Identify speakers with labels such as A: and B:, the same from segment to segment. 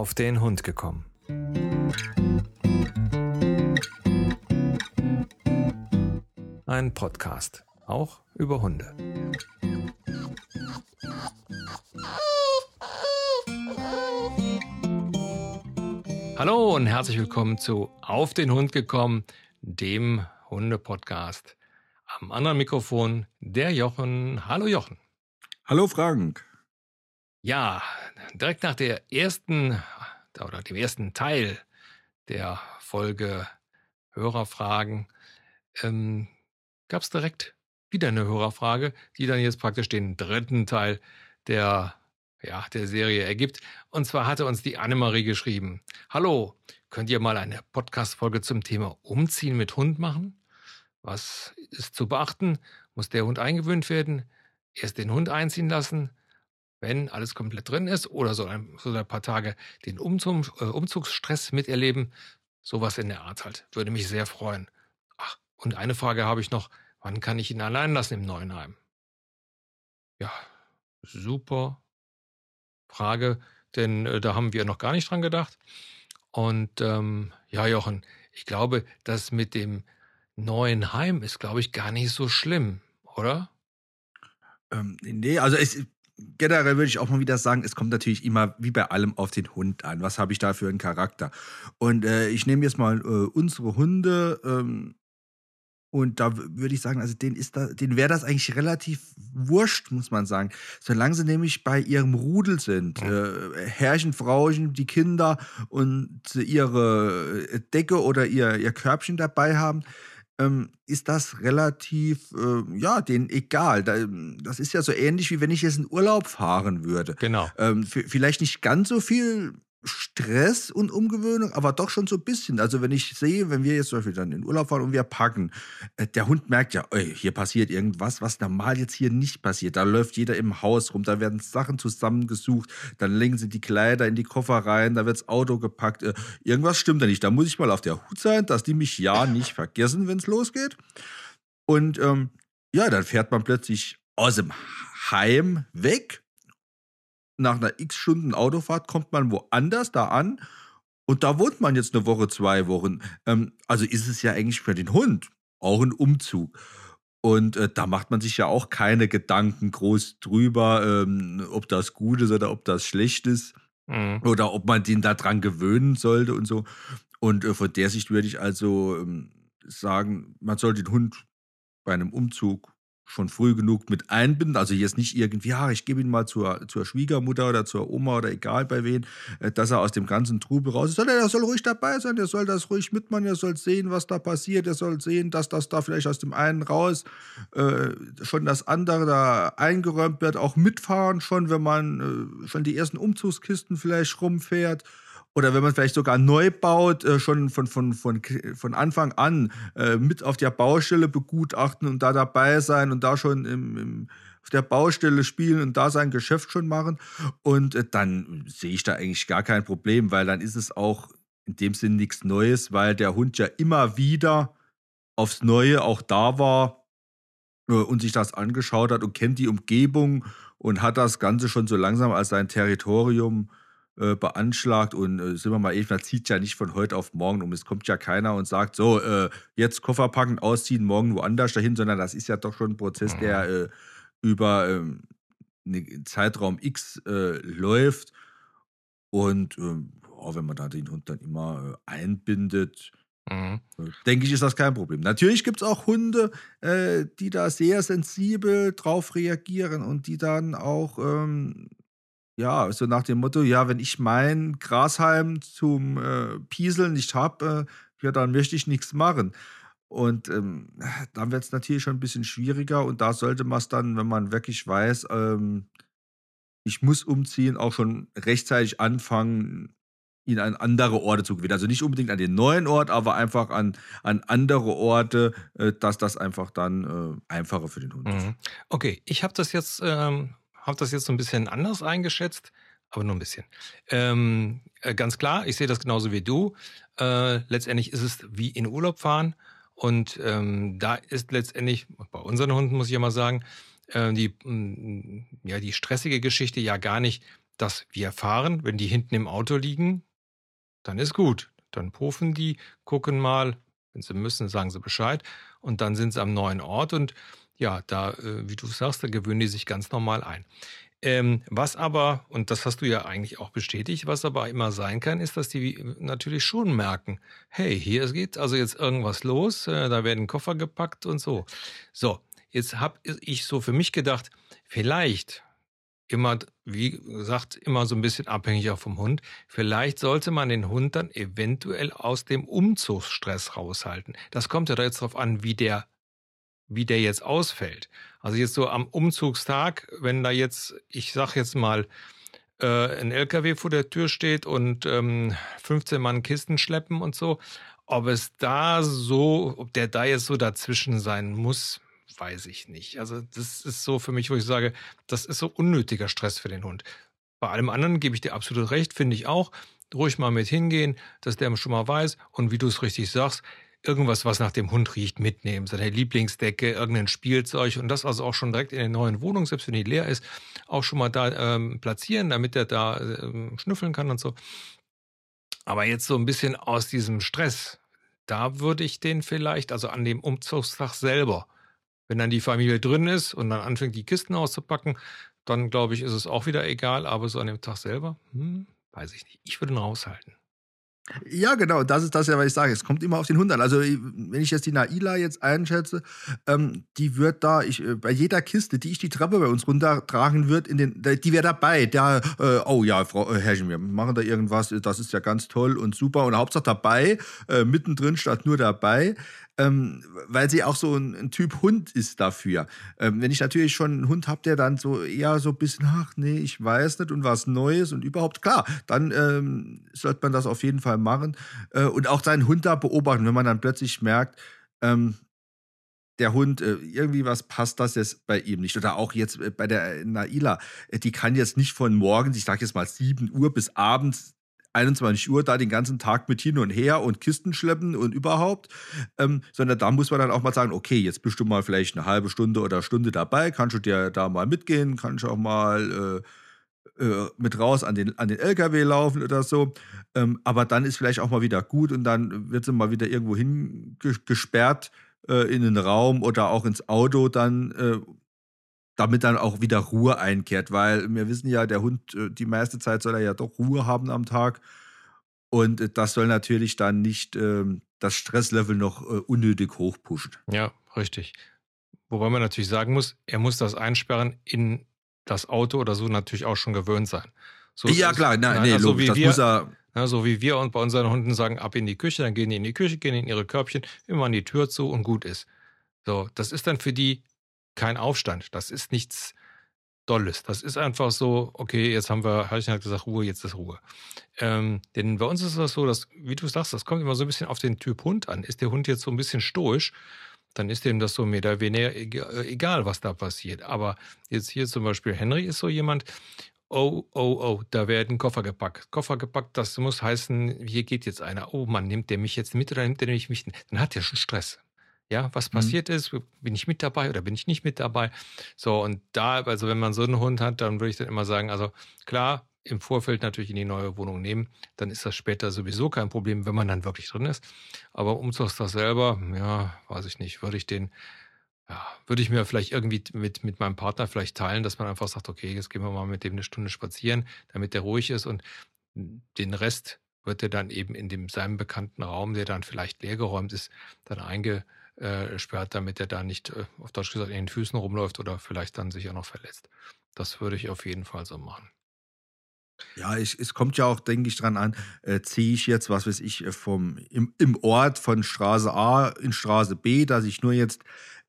A: auf den Hund gekommen. Ein Podcast, auch über Hunde. Hallo und herzlich willkommen zu Auf den Hund gekommen, dem Hunde-Podcast. Am anderen Mikrofon der Jochen. Hallo Jochen.
B: Hallo Frank.
A: Ja, direkt nach der ersten oder dem ersten Teil der Folge Hörerfragen ähm, gab es direkt wieder eine Hörerfrage, die dann jetzt praktisch den dritten Teil der, ja, der Serie ergibt. Und zwar hatte uns die Annemarie geschrieben: Hallo, könnt ihr mal eine Podcast-Folge zum Thema Umziehen mit Hund machen? Was ist zu beachten? Muss der Hund eingewöhnt werden? Erst den Hund einziehen lassen? Wenn alles komplett drin ist oder so ein, so ein paar Tage den Umzug, äh, Umzugsstress miterleben. Sowas in der Art halt. Würde mich sehr freuen. Ach, und eine Frage habe ich noch. Wann kann ich ihn allein lassen im neuen Heim? Ja, super Frage, denn äh, da haben wir noch gar nicht dran gedacht. Und ähm, ja, Jochen, ich glaube, das mit dem neuen Heim ist, glaube ich, gar nicht so schlimm, oder?
B: Ähm, nee, also es, generell würde ich auch mal wieder sagen, es kommt natürlich immer wie bei allem auf den Hund an. Was habe ich da für einen Charakter? Und äh, ich nehme jetzt mal äh, unsere Hunde. Ähm, und da würde ich sagen, also denen ist da, denen wäre das eigentlich relativ wurscht, muss man sagen. Solange sie nämlich bei ihrem Rudel sind, äh, Herrchen, Frauchen, die Kinder und ihre äh, Decke oder ihr, ihr Körbchen dabei haben, ähm, ist das relativ, äh, ja, denen egal. Da, das ist ja so ähnlich, wie wenn ich jetzt in Urlaub fahren würde.
A: Genau.
B: Ähm, vielleicht nicht ganz so viel Stress und Umgewöhnung, aber doch schon so ein bisschen. Also wenn ich sehe, wenn wir jetzt zum Beispiel dann in Urlaub fahren und wir packen, äh, der Hund merkt ja, ey, hier passiert irgendwas, was normal jetzt hier nicht passiert. Da läuft jeder im Haus rum, da werden Sachen zusammengesucht, dann legen sie die Kleider in die Koffer rein, da wird das Auto gepackt. Äh, irgendwas stimmt da nicht. Da muss ich mal auf der Hut sein, dass die mich ja nicht vergessen, wenn es losgeht. Und ähm, ja, dann fährt man plötzlich aus dem Heim weg nach einer x Stunden Autofahrt kommt man woanders da an und da wohnt man jetzt eine Woche, zwei Wochen. Ähm, also ist es ja eigentlich für den Hund auch ein Umzug. Und äh, da macht man sich ja auch keine Gedanken groß drüber, ähm, ob das gut ist oder ob das schlecht ist. Mhm. Oder ob man den daran gewöhnen sollte und so. Und äh, von der Sicht würde ich also ähm, sagen, man soll den Hund bei einem Umzug schon früh genug mit einbinden. Also jetzt nicht irgendwie, ja, ich gebe ihn mal zur, zur Schwiegermutter oder zur Oma oder egal bei wen, äh, dass er aus dem ganzen Trubel raus ist. Er soll ruhig dabei sein, er soll das ruhig mitmachen, er soll sehen, was da passiert, er soll sehen, dass das da vielleicht aus dem einen raus äh, schon das andere da eingeräumt wird, auch mitfahren schon, wenn man äh, schon die ersten Umzugskisten vielleicht rumfährt oder wenn man vielleicht sogar neu baut, äh, schon von, von, von, von Anfang an äh, mit auf der Baustelle begutachten und da dabei sein und da schon im, im, auf der Baustelle spielen und da sein Geschäft schon machen. Und äh, dann sehe ich da eigentlich gar kein Problem, weil dann ist es auch in dem Sinn nichts Neues, weil der Hund ja immer wieder aufs Neue auch da war und sich das angeschaut hat und kennt die Umgebung und hat das Ganze schon so langsam als sein Territorium äh, beanschlagt und äh, sind wir mal ehrlich, man zieht ja nicht von heute auf morgen um. Es kommt ja keiner und sagt, so, äh, jetzt Koffer packen, ausziehen, morgen woanders dahin, sondern das ist ja doch schon ein Prozess, der mhm. äh, über ähm, einen Zeitraum X äh, läuft. Und oh, wenn man da den Hund dann immer äh, einbindet, Mhm. Denke ich, ist das kein Problem. Natürlich gibt es auch Hunde, äh, die da sehr sensibel drauf reagieren und die dann auch ähm, ja, so nach dem Motto, ja, wenn ich mein Grashalm zum äh, Pieseln nicht habe, äh, ja, dann möchte ich nichts machen. Und ähm, dann wird es natürlich schon ein bisschen schwieriger und da sollte man es dann, wenn man wirklich weiß, ähm, ich muss umziehen, auch schon rechtzeitig anfangen, ihn an andere Orte zu gewinnen. Also nicht unbedingt an den neuen Ort, aber einfach an, an andere Orte, äh, dass das einfach dann äh, einfacher für den Hund mhm. ist.
A: Okay, ich habe das jetzt ähm, habe das jetzt so ein bisschen anders eingeschätzt, aber nur ein bisschen. Ähm, äh, ganz klar, ich sehe das genauso wie du. Äh, letztendlich ist es wie in Urlaub fahren. Und ähm, da ist letztendlich, bei unseren Hunden muss ich ja mal sagen, äh, die, mh, mm, ja, die stressige Geschichte ja gar nicht, dass wir fahren, wenn die hinten im Auto liegen, dann ist gut. Dann puffen die, gucken mal, wenn sie müssen, sagen sie Bescheid und dann sind sie am neuen Ort und ja, da, äh, wie du sagst, da gewöhnen die sich ganz normal ein. Ähm, was aber, und das hast du ja eigentlich auch bestätigt, was aber immer sein kann, ist, dass die natürlich schon merken, hey, hier geht also jetzt irgendwas los, äh, da werden Koffer gepackt und so. So, jetzt habe ich so für mich gedacht, vielleicht immer, wie gesagt, immer so ein bisschen abhängig auch vom Hund. Vielleicht sollte man den Hund dann eventuell aus dem Umzugsstress raushalten. Das kommt ja da jetzt darauf an, wie der wie der jetzt ausfällt. Also jetzt so am Umzugstag, wenn da jetzt, ich sag jetzt mal, äh, ein LKW vor der Tür steht und ähm, 15 Mann Kisten schleppen und so, ob es da so, ob der da jetzt so dazwischen sein muss, weiß ich nicht. Also das ist so für mich, wo ich sage, das ist so unnötiger Stress für den Hund. Bei allem anderen gebe ich dir absolut recht, finde ich auch. Ruhig mal mit hingehen, dass der schon mal weiß. Und wie du es richtig sagst, irgendwas, was nach dem Hund riecht, mitnehmen. Seine Lieblingsdecke, irgendein Spielzeug und das also auch schon direkt in der neuen Wohnung, selbst wenn die leer ist, auch schon mal da ähm, platzieren, damit er da ähm, schnüffeln kann und so. Aber jetzt so ein bisschen aus diesem Stress, da würde ich den vielleicht, also an dem Umzugstag selber, wenn dann die Familie drin ist und dann anfängt, die Kisten auszupacken, dann glaube ich, ist es auch wieder egal. Aber so an dem Tag selber, hm, weiß ich nicht. Ich würde ihn raushalten.
B: Ja, genau, das ist das ja, was ich sage. Es kommt immer auf den Hund an. Also, wenn ich jetzt die Naila jetzt einschätze, ähm, die wird da, ich, äh, bei jeder Kiste, die ich die Treppe bei uns runtertragen wird, in den, die wäre dabei. Der, äh, oh ja, Frau äh, Herrchen, wir machen da irgendwas, das ist ja ganz toll und super. Und Hauptsache dabei, äh, mittendrin statt nur dabei ähm, weil sie auch so ein, ein, Typ Hund ist dafür. Ähm, wenn ich natürlich schon einen Hund habe, der dann so eher so ein bisschen, ach nee, ich weiß nicht und was Neues und überhaupt, klar, dann ähm, sollte man das auf jeden Fall machen äh, und auch seinen Hund da beobachten, wenn man dann plötzlich merkt, ähm, der Hund, äh, irgendwie was passt das jetzt bei ihm nicht. Oder auch jetzt äh, bei der Naila, äh, die kann jetzt nicht von morgens, ich sage jetzt mal 7 Uhr bis abends 21 Uhr da den ganzen Tag mit hin und her und Kisten schleppen und überhaupt, ähm, sondern da muss man dann auch mal sagen, okay, jetzt bist du mal vielleicht eine halbe Stunde oder Stunde dabei, kannst du dir da mal mitgehen, kannst du auch mal äh, äh, mit raus an den, an den LKW laufen oder so. Ähm, aber dann ist vielleicht auch mal wieder gut und dann wird sie mal wieder irgendwo hingesperrt äh, in den Raum oder auch ins Auto dann äh, damit dann auch wieder Ruhe einkehrt, weil wir wissen ja, der Hund, äh, die meiste Zeit soll er ja doch Ruhe haben am Tag. Und äh, das soll natürlich dann nicht ähm, das Stresslevel noch äh, unnötig hochpushen.
A: Ja, richtig. Wobei man natürlich sagen muss, er muss das Einsperren in das Auto oder so natürlich auch schon gewöhnt sein. So
B: ja, klar, nein, nee, also logisch, das
A: wir,
B: muss er.
A: So wie wir und bei unseren Hunden sagen, ab in die Küche, dann gehen die in die Küche, gehen in ihre Körbchen, immer an die Tür zu und gut ist. So, das ist dann für die kein Aufstand. Das ist nichts Dolles. Das ist einfach so, okay, jetzt haben wir, Hallchen hat gesagt, Ruhe, jetzt ist Ruhe. Ähm, denn bei uns ist das so, dass, wie du sagst, das kommt immer so ein bisschen auf den Typ Hund an. Ist der Hund jetzt so ein bisschen stoisch, dann ist dem das so mehr oder weniger äh, egal, was da passiert. Aber jetzt hier zum Beispiel Henry ist so jemand, oh, oh, oh, da werden Koffer gepackt. Koffer gepackt, das muss heißen, hier geht jetzt einer. Oh Mann, nimmt der mich jetzt mit oder nimmt der mich mit? Dann hat er schon Stress. Ja, was mhm. passiert mhm. ist, bin ich mit dabei oder bin ich nicht mit dabei? So, und da, also wenn man so einen Hund hat, dann würde ich dann immer sagen, also klar, im Vorfeld natürlich in die neue Wohnung nehmen, dann ist das später sowieso kein Problem, wenn man dann wirklich drin ist. Aber Umzugstag selber, ja, weiß ich nicht, würde ich den, ja, würde ich mir vielleicht irgendwie mit, mit meinem Partner vielleicht teilen, dass man einfach sagt, okay, jetzt gehen wir mal mit dem eine Stunde spazieren, damit der ruhig ist und den Rest wird er dann eben in dem seinem bekannten Raum, der dann vielleicht leergeräumt ist, dann einge, äh, sperrt, damit er da nicht, äh, auf Deutsch gesagt, in den Füßen rumläuft oder vielleicht dann sich auch noch verletzt. Das würde ich auf jeden Fall so machen.
B: Ja, ich, es kommt ja auch, denke ich, dran an, äh, ziehe ich jetzt, was weiß ich, äh, vom, im, im Ort von Straße A in Straße B, dass ich nur jetzt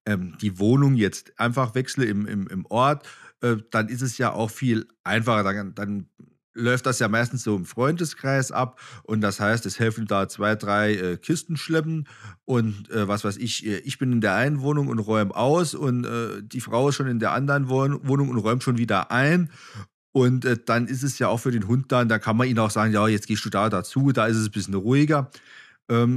B: ähm, die Wohnung jetzt einfach wechsle im, im, im Ort, äh, dann ist es ja auch viel einfacher. Dann, dann läuft das ja meistens so im Freundeskreis ab und das heißt, es helfen da zwei, drei äh, Kisten schleppen und äh, was weiß ich, äh, ich bin in der einen Wohnung und räume aus und äh, die Frau ist schon in der anderen Wohnung und räumt schon wieder ein und äh, dann ist es ja auch für den Hund dann, da kann man ihn auch sagen, ja, jetzt gehst du da dazu, da ist es ein bisschen ruhiger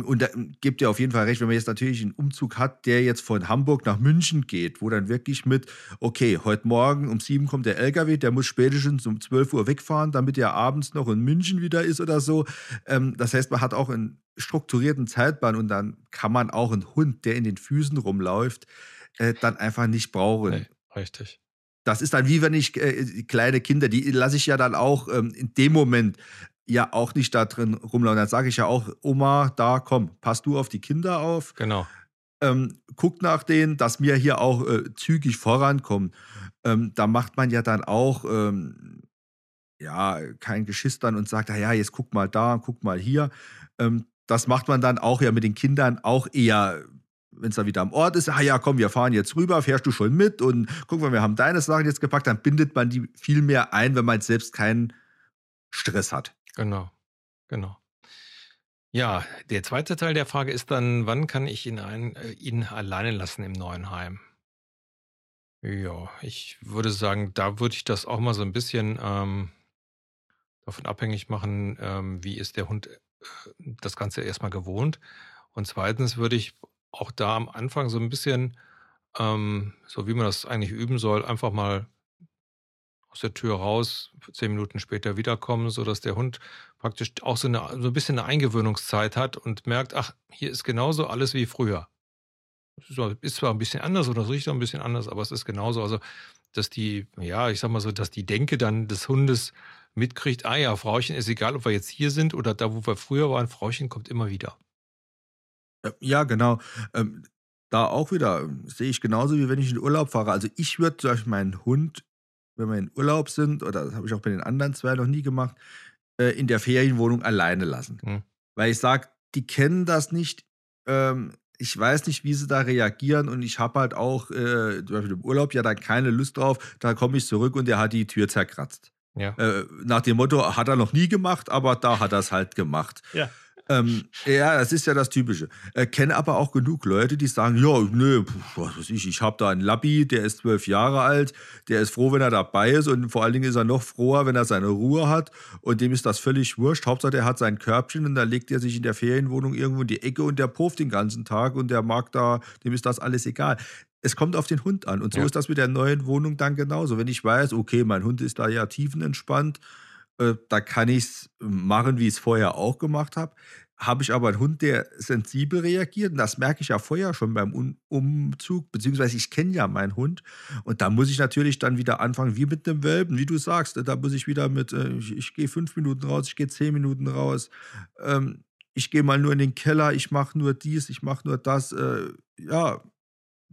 B: und da gibt ihr auf jeden Fall recht, wenn man jetzt natürlich einen Umzug hat, der jetzt von Hamburg nach München geht, wo dann wirklich mit, okay, heute Morgen um sieben kommt der LKW, der muss spätestens um 12 Uhr wegfahren, damit er abends noch in München wieder ist oder so. Ähm, das heißt, man hat auch einen strukturierten Zeitplan und dann kann man auch einen Hund, der in den Füßen rumläuft, äh, dann einfach nicht brauchen. Nee,
A: richtig.
B: Das ist dann wie wenn ich äh, kleine Kinder, die lasse ich ja dann auch ähm, in dem Moment ja auch nicht da drin rumlaufen. Dann sage ich ja auch, Oma, da komm, pass du auf die Kinder auf.
A: Genau.
B: Ähm, guck nach denen, dass wir hier auch äh, zügig vorankommen. Ähm, da macht man ja dann auch ähm, ja kein Geschiss dann und sagt, ja, jetzt guck mal da, guck mal hier. Ähm, das macht man dann auch ja mit den Kindern auch eher wenn es dann wieder am Ort ist, ah ja, komm, wir fahren jetzt rüber, fährst du schon mit und guck mal, wir haben deine Sachen jetzt gepackt, dann bindet man die viel mehr ein, wenn man selbst keinen Stress hat.
A: Genau, genau. Ja, der zweite Teil der Frage ist dann, wann kann ich ihn, ein, äh, ihn alleine lassen im neuen Heim? Ja, ich würde sagen, da würde ich das auch mal so ein bisschen ähm, davon abhängig machen, ähm, wie ist der Hund äh, das Ganze erstmal gewohnt. Und zweitens würde ich auch da am Anfang so ein bisschen, ähm, so wie man das eigentlich üben soll, einfach mal aus der Tür raus, zehn Minuten später wiederkommen, sodass der Hund praktisch auch so, eine, so ein bisschen eine Eingewöhnungszeit hat und merkt, ach, hier ist genauso alles wie früher. Ist zwar ein bisschen anders oder es riecht auch ein bisschen anders, aber es ist genauso. Also, dass die, ja, ich sag mal so, dass die Denke dann des Hundes mitkriegt, ah ja, Frauchen ist egal, ob wir jetzt hier sind oder da, wo wir früher waren, Frauchen kommt immer wieder.
B: Ja, genau. Ähm, da auch wieder ähm, sehe ich genauso, wie wenn ich in Urlaub fahre. Also ich würde zum meinen Hund wenn wir in Urlaub sind, oder das habe ich auch bei den anderen zwei noch nie gemacht, äh, in der Ferienwohnung alleine lassen. Mhm. Weil ich sage, die kennen das nicht. Ähm, ich weiß nicht, wie sie da reagieren und ich habe halt auch äh, zum Beispiel im Urlaub ja da keine Lust drauf. Da komme ich zurück und der hat die Tür zerkratzt.
A: Ja.
B: Äh, nach dem Motto, hat er noch nie gemacht, aber da hat er es halt gemacht.
A: Ja.
B: Ähm, ja, das ist ja das Typische. Äh, kenne aber auch genug Leute, die sagen, ja, nö, was weiß ich, ich habe da einen Labby, der ist zwölf Jahre alt, der ist froh, wenn er dabei ist und vor allen Dingen ist er noch froher, wenn er seine Ruhe hat und dem ist das völlig wurscht. Hauptsache, der hat sein Körbchen und da legt er sich in der Ferienwohnung irgendwo in die Ecke und der pufft den ganzen Tag und der mag da, dem ist das alles egal. Es kommt auf den Hund an und so ja. ist das mit der neuen Wohnung dann genauso. Wenn ich weiß, okay, mein Hund ist da ja tiefenentspannt, äh, da kann ich es machen, wie ich es vorher auch gemacht habe. Habe ich aber einen Hund, der sensibel reagiert, und das merke ich ja vorher schon beim um Umzug, beziehungsweise ich kenne ja meinen Hund. Und da muss ich natürlich dann wieder anfangen, wie mit einem Welpen, wie du sagst. Da muss ich wieder mit, äh, ich, ich gehe fünf Minuten raus, ich gehe zehn Minuten raus. Ähm, ich gehe mal nur in den Keller, ich mache nur dies, ich mache nur das. Äh, ja,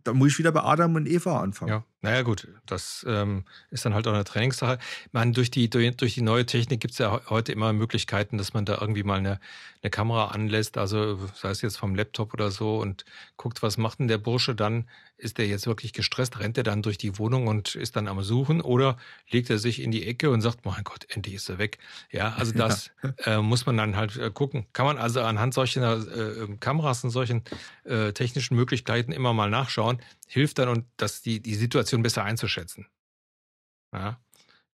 B: da muss ich wieder bei Adam und Eva anfangen.
A: Ja, naja gut, das ähm, ist dann halt auch eine Trainingssache. Meine, durch die, durch, durch die neue Technik gibt es ja heute immer Möglichkeiten, dass man da irgendwie mal eine, eine Kamera anlässt, also sei es jetzt vom Laptop oder so und guckt, was macht denn der Bursche dann? Ist der jetzt wirklich gestresst? Rennt er dann durch die Wohnung und ist dann am Suchen oder legt er sich in die Ecke und sagt, mein Gott, endlich ist er weg. Ja, also das ja. Äh, muss man dann halt äh, gucken. Kann man also anhand solcher äh, Kameras und solchen äh, technischen Möglichkeiten immer mal nachschauen, hilft dann und dass die, die Situation besser einzuschätzen.
B: Ja,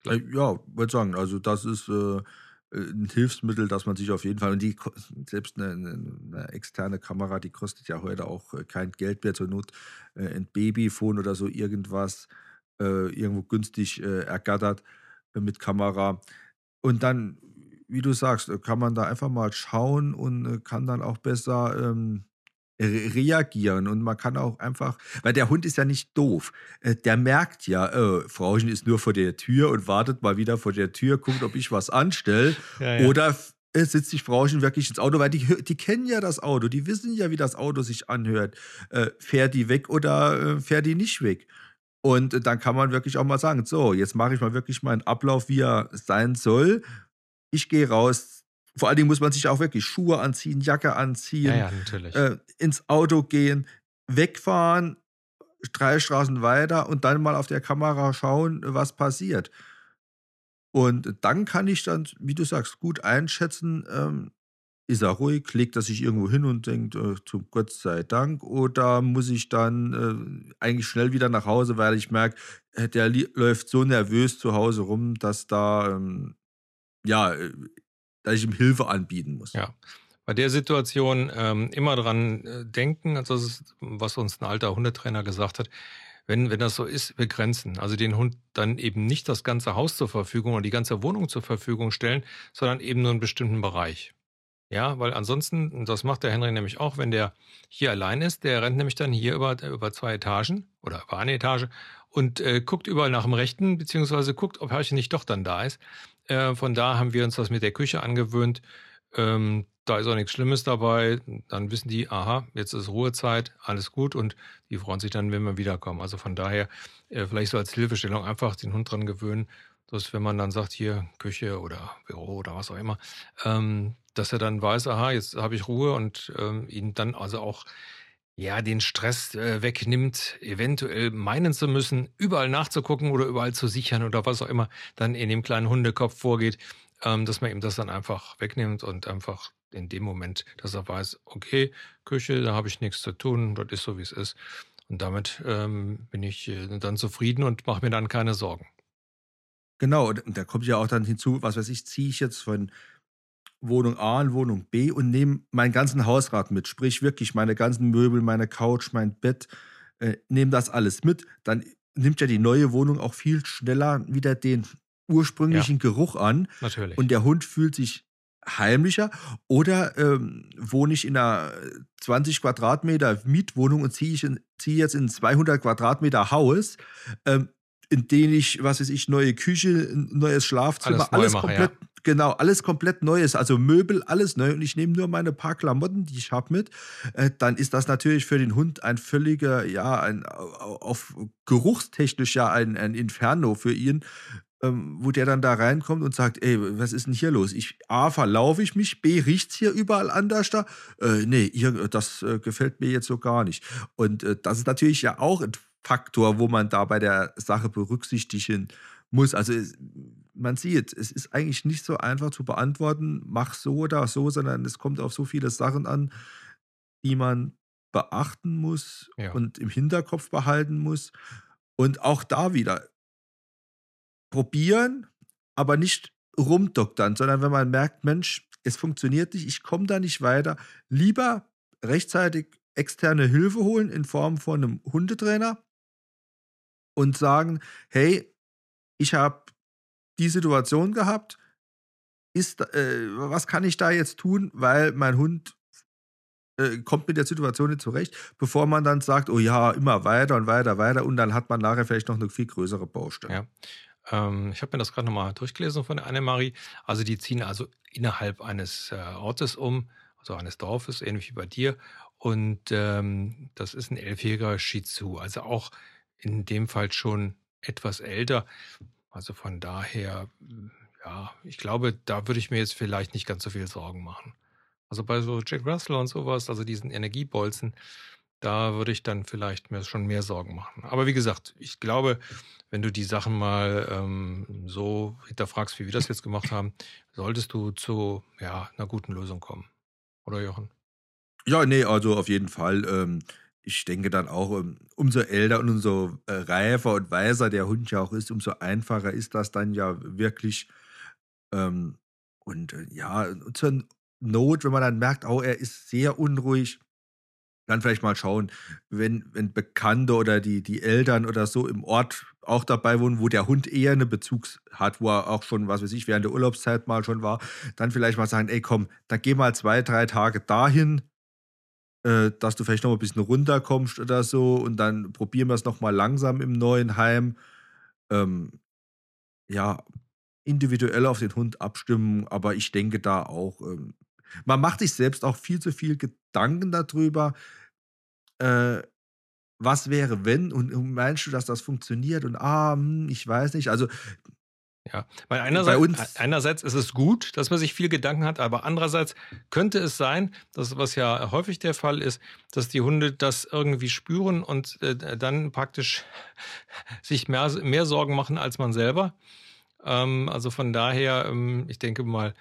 B: äh, ja würde sagen, also das ist äh, ein Hilfsmittel, dass man sich auf jeden Fall, und die, selbst eine, eine, externe Kamera, die kostet ja heute auch äh, kein Geld mehr, zur Not äh, ein Babyphone oder so irgendwas äh, irgendwo günstig äh, ergattert äh, mit Kamera. Und dann, wie du sagst, kann man da einfach mal schauen und kann dann auch besser ähm, reagieren und man kann auch einfach, weil der Hund ist ja nicht doof. Äh, der merkt ja, oh, Frauchen ist nur vor der Tür und wartet mal wieder vor der Tür, guckt, ob ich was anstelle. Ja, ja. Oder sitzt sich Frauchen wirklich ins Auto, weil die, die kennen ja das Auto, die wissen ja, wie das Auto sich anhört. Äh, fährt die weg oder äh, fährt die nicht weg? Und dann kann man wirklich auch mal sagen, so, jetzt mache ich mal wirklich meinen Ablauf, wie er sein soll. Ich gehe raus, vor allen Dingen muss man sich auch wirklich Schuhe anziehen, Jacke anziehen, ja,
A: ja,
B: äh, ins Auto gehen, wegfahren, drei Straßen weiter und dann mal auf der Kamera schauen, was passiert. Und dann kann ich dann, wie du sagst, gut einschätzen, ähm, ist er ruhig, legt er sich irgendwo hin und denkt, äh, zum Gott sei Dank, oder muss ich dann äh, eigentlich schnell wieder nach Hause, weil ich merke, äh, der läuft so nervös zu Hause rum, dass da, ähm, ja, äh, dass ich ihm Hilfe anbieten muss.
A: Ja. bei der Situation ähm, immer dran äh, denken, also das ist, was uns ein alter Hundetrainer gesagt hat, wenn, wenn das so ist, begrenzen. Also den Hund dann eben nicht das ganze Haus zur Verfügung oder die ganze Wohnung zur Verfügung stellen, sondern eben nur einen bestimmten Bereich. Ja, weil ansonsten, das macht der Henry nämlich auch, wenn der hier allein ist, der rennt nämlich dann hier über, über zwei Etagen oder über eine Etage und äh, guckt überall nach dem Rechten, beziehungsweise guckt, ob Herrchen nicht doch dann da ist. Äh, von da haben wir uns das mit der Küche angewöhnt. Ähm, da ist auch nichts Schlimmes dabei. Dann wissen die, aha, jetzt ist Ruhezeit, alles gut und die freuen sich dann, wenn wir wiederkommen. Also von daher äh, vielleicht so als Hilfestellung einfach den Hund dran gewöhnen, dass wenn man dann sagt, hier Küche oder Büro oder was auch immer, ähm, dass er dann weiß, aha, jetzt habe ich Ruhe und ähm, ihn dann also auch ja, den Stress äh, wegnimmt, eventuell meinen zu müssen, überall nachzugucken oder überall zu sichern oder was auch immer dann in dem kleinen Hundekopf vorgeht, ähm, dass man ihm das dann einfach wegnimmt und einfach in dem Moment, dass er weiß, okay, Küche, da habe ich nichts zu tun, das ist so, wie es ist. Und damit ähm, bin ich äh, dann zufrieden und mache mir dann keine Sorgen.
B: Genau, und da kommt ja auch dann hinzu, was weiß ich, ziehe ich jetzt von Wohnung A in Wohnung B und nehme meinen ganzen Hausrat mit, sprich wirklich meine ganzen Möbel, meine Couch, mein Bett, äh, nehme das alles mit, dann nimmt ja die neue Wohnung auch viel schneller wieder den ursprünglichen ja, Geruch an.
A: Natürlich.
B: Und der Hund fühlt sich heimlicher oder ähm, wohne ich in einer 20 Quadratmeter Mietwohnung und ziehe ich zieh jetzt in ein 200 Quadratmeter Haus, ähm, in dem ich, was weiß ich, neue Küche, neues Schlafzimmer, alles, alles mache, komplett, ja. Genau, alles komplett Neues, also Möbel, alles neu und ich nehme nur meine paar Klamotten, die ich habe mit, äh, dann ist das natürlich für den Hund ein völliger, ja, ein auf geruchstechnisch ja ein, ein Inferno für ihn, ähm, wo der dann da reinkommt und sagt, ey, was ist denn hier los? Ich, A, verlaufe ich mich, B, riecht es hier überall anders da? Äh, nee, hier, das äh, gefällt mir jetzt so gar nicht. Und äh, das ist natürlich ja auch ein Faktor, wo man da bei der Sache berücksichtigen muss. Also man sieht, es ist eigentlich nicht so einfach zu beantworten, mach so oder so, sondern es kommt auf so viele Sachen an, die man beachten muss ja. und im Hinterkopf behalten muss. Und auch da wieder, probieren, aber nicht rumdoktern, sondern wenn man merkt, Mensch, es funktioniert nicht, ich komme da nicht weiter, lieber rechtzeitig externe Hilfe holen in Form von einem Hundetrainer und sagen, hey, ich habe die Situation gehabt, ist, äh, was kann ich da jetzt tun, weil mein Hund äh, kommt mit der Situation nicht zurecht, bevor man dann sagt, oh ja, immer weiter und weiter, weiter und dann hat man nachher vielleicht noch eine viel größere Baustelle.
A: Ja. Ähm, ich habe mir das gerade nochmal durchgelesen von Annemarie. Also die ziehen also innerhalb eines äh, Ortes um, also eines Dorfes, ähnlich wie bei dir. Und ähm, das ist ein elfjähriger Shih Tzu, also auch in dem Fall schon etwas älter. Also von daher, ja, ich glaube, da würde ich mir jetzt vielleicht nicht ganz so viel Sorgen machen. Also bei so Jack Russell und sowas, also diesen Energiebolzen, da würde ich dann vielleicht mir schon mehr Sorgen machen. Aber wie gesagt, ich glaube, wenn du die Sachen mal ähm, so hinterfragst, wie wir das jetzt gemacht haben, solltest du zu ja, einer guten Lösung kommen. Oder Jochen?
B: Ja, nee, also auf jeden Fall. Ähm, ich denke dann auch, ähm, umso älter und umso äh, reifer und weiser der Hund ja auch ist, umso einfacher ist das dann ja wirklich. Ähm, und äh, ja, zur Not, wenn man dann merkt, oh, er ist sehr unruhig, dann vielleicht mal schauen, wenn, wenn Bekannte oder die, die Eltern oder so im Ort auch dabei wohnen, wo der Hund eher eine Bezugs hat, wo er auch schon, was weiß ich, während der Urlaubszeit mal schon war, dann vielleicht mal sagen, ey komm, dann geh mal zwei, drei Tage dahin, äh, dass du vielleicht noch mal ein bisschen runterkommst oder so und dann probieren wir es noch mal langsam im neuen Heim. Ähm, ja, individuell auf den Hund abstimmen, aber ich denke da auch, ähm, man macht sich selbst auch viel zu viel Gedanken darüber, äh, was wäre, wenn und, meinst du, dass das funktioniert und ah, hm, ich weiß nicht. Also
A: ja, weil einerseits, einerseits ist es gut, dass man sich viel Gedanken hat, aber andererseits könnte es sein, dass was ja häufig der Fall ist, dass die Hunde das irgendwie spüren und äh, dann praktisch sich mehr, mehr Sorgen machen als man selber. Ähm, also von daher, ähm, ich denke mal,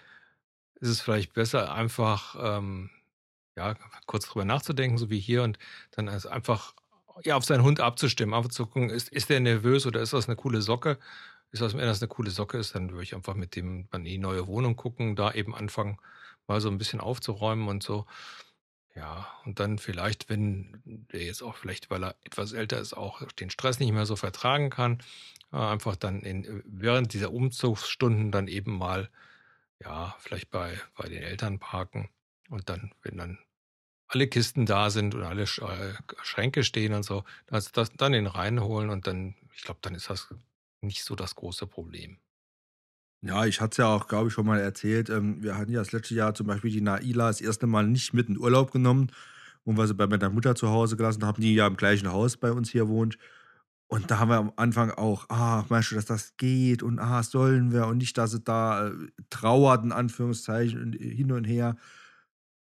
A: ist es vielleicht besser, einfach ähm, ja, kurz drüber nachzudenken, so wie hier, und dann einfach ja, auf seinen Hund abzustimmen, einfach zu gucken, ist, ist der nervös oder ist das eine coole Socke? Ist das, wenn das eine coole Socke ist, dann würde ich einfach mit dem an die neue Wohnung gucken, da eben anfangen, mal so ein bisschen aufzuräumen und so. Ja, und dann vielleicht, wenn der jetzt auch vielleicht, weil er etwas älter ist, auch den Stress nicht mehr so vertragen kann, äh, einfach dann in, während dieser Umzugsstunden dann eben mal, ja, vielleicht bei, bei den Eltern parken und dann, wenn dann alle Kisten da sind und alle äh, Schränke stehen und so, das, das, dann den reinholen und dann, ich glaube, dann ist das nicht so das große Problem.
B: Ja, ich hatte es ja auch, glaube ich, schon mal erzählt. Ähm, wir hatten ja das letzte Jahr zum Beispiel die Naila das erste Mal nicht mit in Urlaub genommen und wir sie bei meiner Mutter zu Hause gelassen haben, die ja im gleichen Haus bei uns hier wohnt. Und da haben wir am Anfang auch, ah, meinst du, dass das geht und ah, sollen wir und nicht, dass sie da äh, trauert, in Anführungszeichen, hin und her.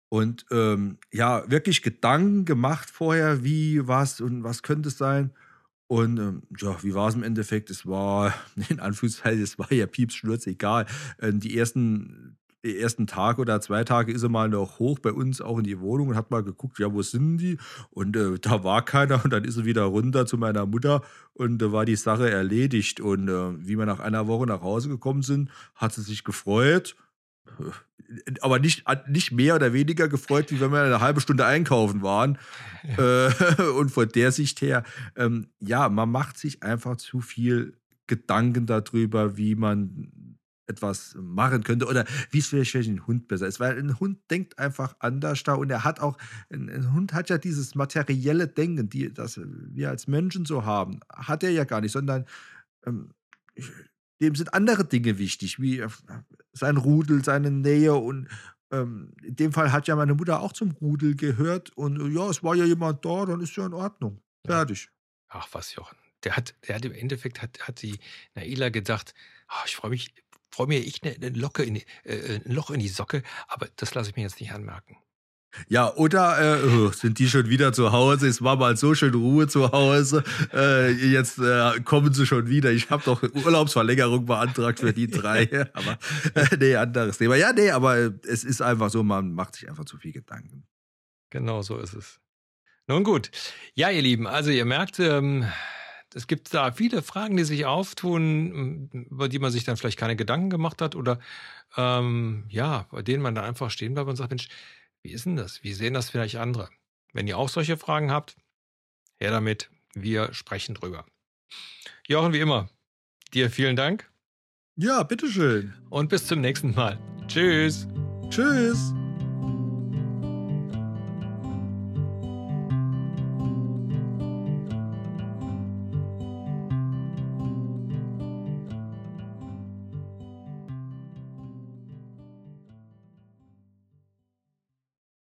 B: Und ähm, ja, wirklich Gedanken gemacht vorher, wie, was und was könnte es sein. Und ähm, ja, wie war es im Endeffekt? Es war, in Anführungszeichen, es war ja Piepsschnurz, egal. Ähm, die ersten, ersten Tag oder zwei Tage ist er mal noch hoch bei uns auch in die Wohnung und hat mal geguckt, ja, wo sind die? Und äh, da war keiner und dann ist er wieder runter zu meiner Mutter und da äh, war die Sache erledigt. Und äh, wie wir nach einer Woche nach Hause gekommen sind, hat sie sich gefreut aber nicht, nicht mehr oder weniger gefreut, wie wenn wir eine halbe Stunde einkaufen waren. Ja. Äh, und von der Sicht her, ähm, ja, man macht sich einfach zu viel Gedanken darüber, wie man etwas machen könnte oder wie es vielleicht den Hund besser ist. Weil ein Hund denkt einfach anders da und er hat auch, ein, ein, Hund hat ja dieses materielle Denken, die, das wir als Menschen so haben, hat er ja gar nicht, sondern ähm, dem sind andere Dinge wichtig, wie äh, sein Rudel, seine Nähe und ähm, in dem Fall hat ja meine Mutter auch zum Rudel gehört und äh, ja, es war ja jemand da, dann ist ja in Ordnung. Fertig.
A: Ach was, Jochen. Der hat, der hat im Endeffekt hat, hat die Naila gedacht, oh, ich freue mich, freue mich echt eine, eine Locke in die, äh, ein Loch in die Socke, aber das lasse ich mir jetzt nicht anmerken.
B: Ja, oder äh, oh, sind die schon wieder zu Hause? Es war mal so schön Ruhe zu Hause. Äh, jetzt äh, kommen sie schon wieder. Ich habe doch Urlaubsverlängerung beantragt für die drei. aber äh, nee, anderes Thema. Ja, nee, aber es ist einfach so, man macht sich einfach zu viel Gedanken.
A: Genau so ist es. Nun gut. Ja, ihr Lieben, also ihr merkt, ähm, es gibt da viele Fragen, die sich auftun, über die man sich dann vielleicht keine Gedanken gemacht hat oder ähm, ja, bei denen man dann einfach stehen bleibt und sagt, Mensch, wie ist denn das? Wie sehen das vielleicht andere? Wenn ihr auch solche Fragen habt, her damit. Wir sprechen drüber. Jochen, wie immer, dir vielen Dank.
B: Ja, bitteschön.
A: Und bis zum nächsten Mal. Tschüss.
B: Tschüss.